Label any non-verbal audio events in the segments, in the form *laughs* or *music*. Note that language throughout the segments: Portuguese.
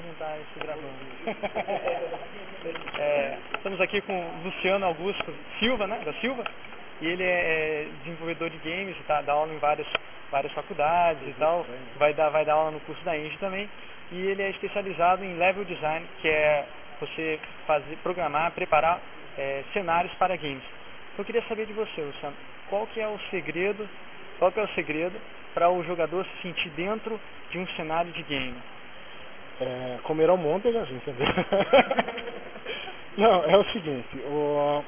perguntar isso gravando. *laughs* é, estamos aqui com o Luciano Augusto Silva, né, da Silva, e ele é, é desenvolvedor de games, tá, dá aula em várias, várias faculdades e tal, vai dar, vai dar aula no curso da Engie também, e ele é especializado em level design, que é você fazer, programar, preparar é, cenários para games. Eu queria saber de você, Luciano, qual que é o segredo, qual que é o segredo para o jogador se sentir dentro de um cenário de game? É, comer almôndegas, entendeu? *laughs* Não, é o seguinte, o,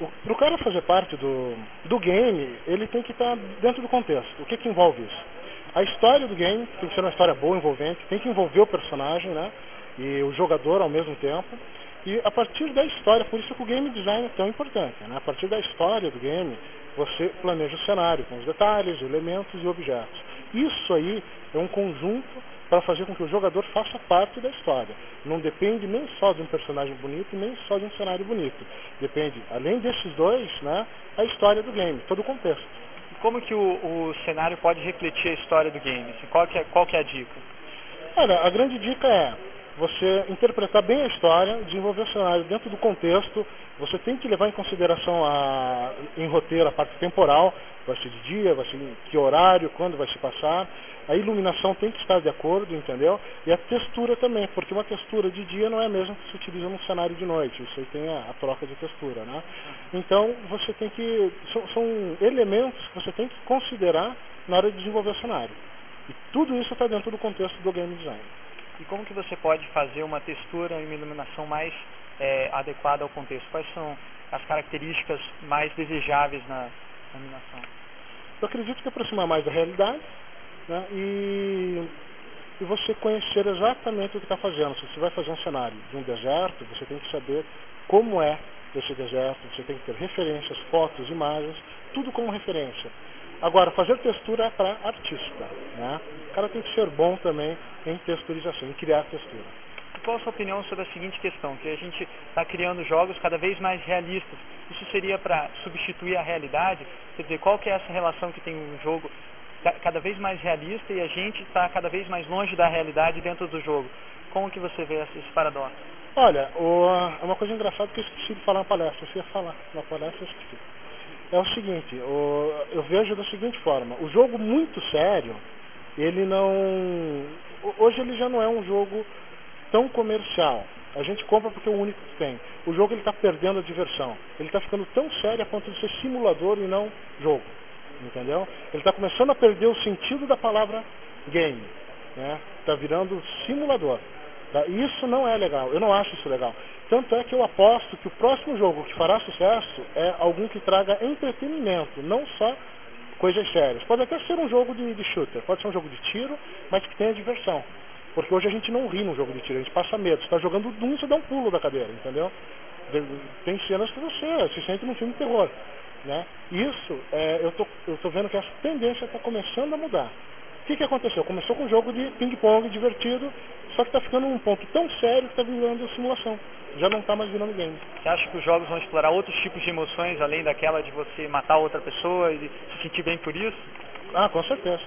o, o cara fazer parte do, do game, ele tem que estar dentro do contexto. O que, que envolve isso? A história do game tem que ser uma história boa, envolvente, tem que envolver o personagem, né? E o jogador ao mesmo tempo. E a partir da história, por isso que o game design é tão importante, né? A partir da história do game, você planeja o cenário com os detalhes, elementos e objetos. Isso aí é um conjunto para fazer com que o jogador faça parte da história. Não depende nem só de um personagem bonito, nem só de um cenário bonito. Depende, além desses dois, né, a história do game, todo o contexto. E como que o, o cenário pode refletir a história do game? Assim, qual, que é, qual que é a dica? Olha, a grande dica é você interpretar bem a história, desenvolver o cenário dentro do contexto, você tem que levar em consideração a, em roteiro a parte temporal, vai ser de dia, vai ser que horário, quando vai se passar. A iluminação tem que estar de acordo, entendeu? E a textura também, porque uma textura de dia não é a mesma que se utiliza num cenário de noite. Isso aí tem a, a troca de textura, né? Então você tem que. São, são elementos que você tem que considerar na hora de desenvolver o cenário. E tudo isso está dentro do contexto do game design. E como que você pode fazer uma textura e uma iluminação mais é, adequada ao contexto? Quais são as características mais desejáveis na iluminação? Eu acredito que aproximar mais da realidade né, e, e você conhecer exatamente o que está fazendo. Se você vai fazer um cenário de um deserto, você tem que saber como é esse deserto, você tem que ter referências, fotos, imagens, tudo como referência. Agora, fazer textura é para artista. Né? O cara tem que ser bom também em texturização, em criar textura. Qual a sua opinião sobre a seguinte questão, que a gente está criando jogos cada vez mais realistas. Isso seria para substituir a realidade? Quer dizer, qual que é essa relação que tem um jogo cada vez mais realista e a gente está cada vez mais longe da realidade dentro do jogo? Como que você vê esse paradoxo? Olha, é uma coisa engraçada que eu esqueci de falar na palestra. Você ia falar na palestra, eu esqueci é o seguinte, o, eu vejo da seguinte forma, o jogo muito sério, ele não. Hoje ele já não é um jogo tão comercial. A gente compra porque é o único que tem. O jogo ele está perdendo a diversão. Ele está ficando tão sério a ponto de ser simulador e não jogo. Entendeu? Ele está começando a perder o sentido da palavra game. Está né? Virando simulador. Tá? Isso não é legal. Eu não acho isso legal. Tanto é que eu aposto que o próximo jogo que fará sucesso é algum que traga entretenimento, não só coisas sérias. Pode até ser um jogo de, de shooter, pode ser um jogo de tiro, mas que tenha diversão. Porque hoje a gente não ri no jogo de tiro, a gente passa medo. Você está jogando Doom, você dá um pulo da cadeira, entendeu? Tem cenas que você se sente num filme de terror. Né? Isso, é, eu tô, tô vendo que essa tendência está começando a mudar. O que, que aconteceu? Começou com um jogo de ping-pong divertido, só que está ficando um ponto tão sério que está virando simulação. Já não está mais virando game. Você acha que os jogos vão explorar outros tipos de emoções, além daquela de você matar outra pessoa e se sentir bem por isso? Ah, com certeza.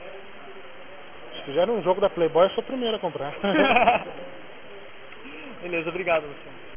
Se fizeram um jogo da Playboy, eu sou o primeiro a comprar. *laughs* *laughs* Beleza, obrigado, Luciano.